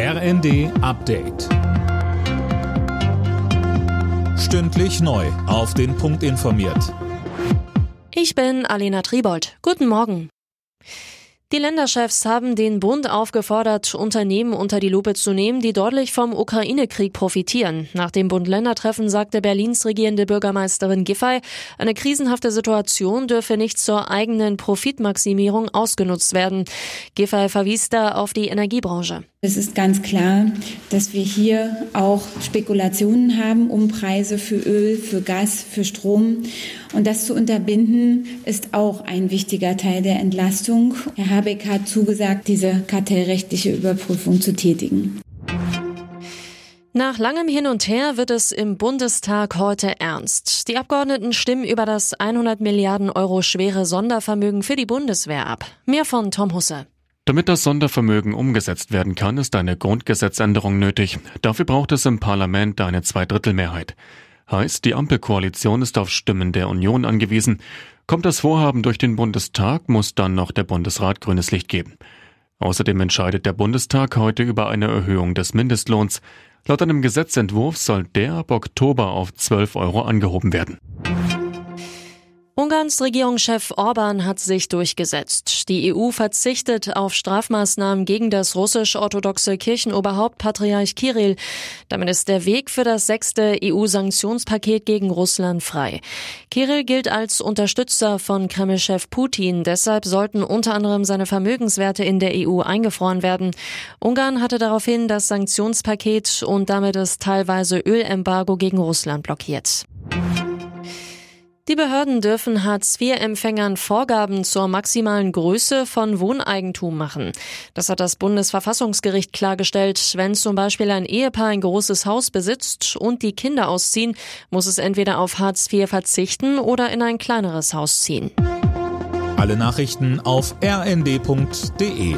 RND Update. Stündlich neu. Auf den Punkt informiert. Ich bin Alena Tribold. Guten Morgen. Die Länderchefs haben den Bund aufgefordert, Unternehmen unter die Lupe zu nehmen, die deutlich vom Ukraine-Krieg profitieren. Nach dem Bund-Länder-Treffen sagte Berlins regierende Bürgermeisterin Giffey, eine krisenhafte Situation dürfe nicht zur eigenen Profitmaximierung ausgenutzt werden. Giffey verwies da auf die Energiebranche. Es ist ganz klar, dass wir hier auch Spekulationen haben um Preise für Öl, für Gas, für Strom. Und das zu unterbinden, ist auch ein wichtiger Teil der Entlastung. Herr Habeck hat zugesagt, diese kartellrechtliche Überprüfung zu tätigen. Nach langem Hin und Her wird es im Bundestag heute ernst. Die Abgeordneten stimmen über das 100 Milliarden Euro schwere Sondervermögen für die Bundeswehr ab. Mehr von Tom Husse. Damit das Sondervermögen umgesetzt werden kann, ist eine Grundgesetzänderung nötig. Dafür braucht es im Parlament eine Zweidrittelmehrheit. Heißt, die Ampelkoalition ist auf Stimmen der Union angewiesen. Kommt das Vorhaben durch den Bundestag, muss dann noch der Bundesrat grünes Licht geben. Außerdem entscheidet der Bundestag heute über eine Erhöhung des Mindestlohns. Laut einem Gesetzentwurf soll der ab Oktober auf 12 Euro angehoben werden. Ungarns Regierungschef Orban hat sich durchgesetzt. Die EU verzichtet auf Strafmaßnahmen gegen das russisch-orthodoxe Kirchenoberhaupt Patriarch Kirill. Damit ist der Weg für das sechste EU-Sanktionspaket gegen Russland frei. Kirill gilt als Unterstützer von Kremlchef Putin. Deshalb sollten unter anderem seine Vermögenswerte in der EU eingefroren werden. Ungarn hatte daraufhin das Sanktionspaket und damit das teilweise Ölembargo gegen Russland blockiert. Die Behörden dürfen Hartz-IV-Empfängern Vorgaben zur maximalen Größe von Wohneigentum machen. Das hat das Bundesverfassungsgericht klargestellt. Wenn zum Beispiel ein Ehepaar ein großes Haus besitzt und die Kinder ausziehen, muss es entweder auf Hartz IV verzichten oder in ein kleineres Haus ziehen. Alle Nachrichten auf rnd.de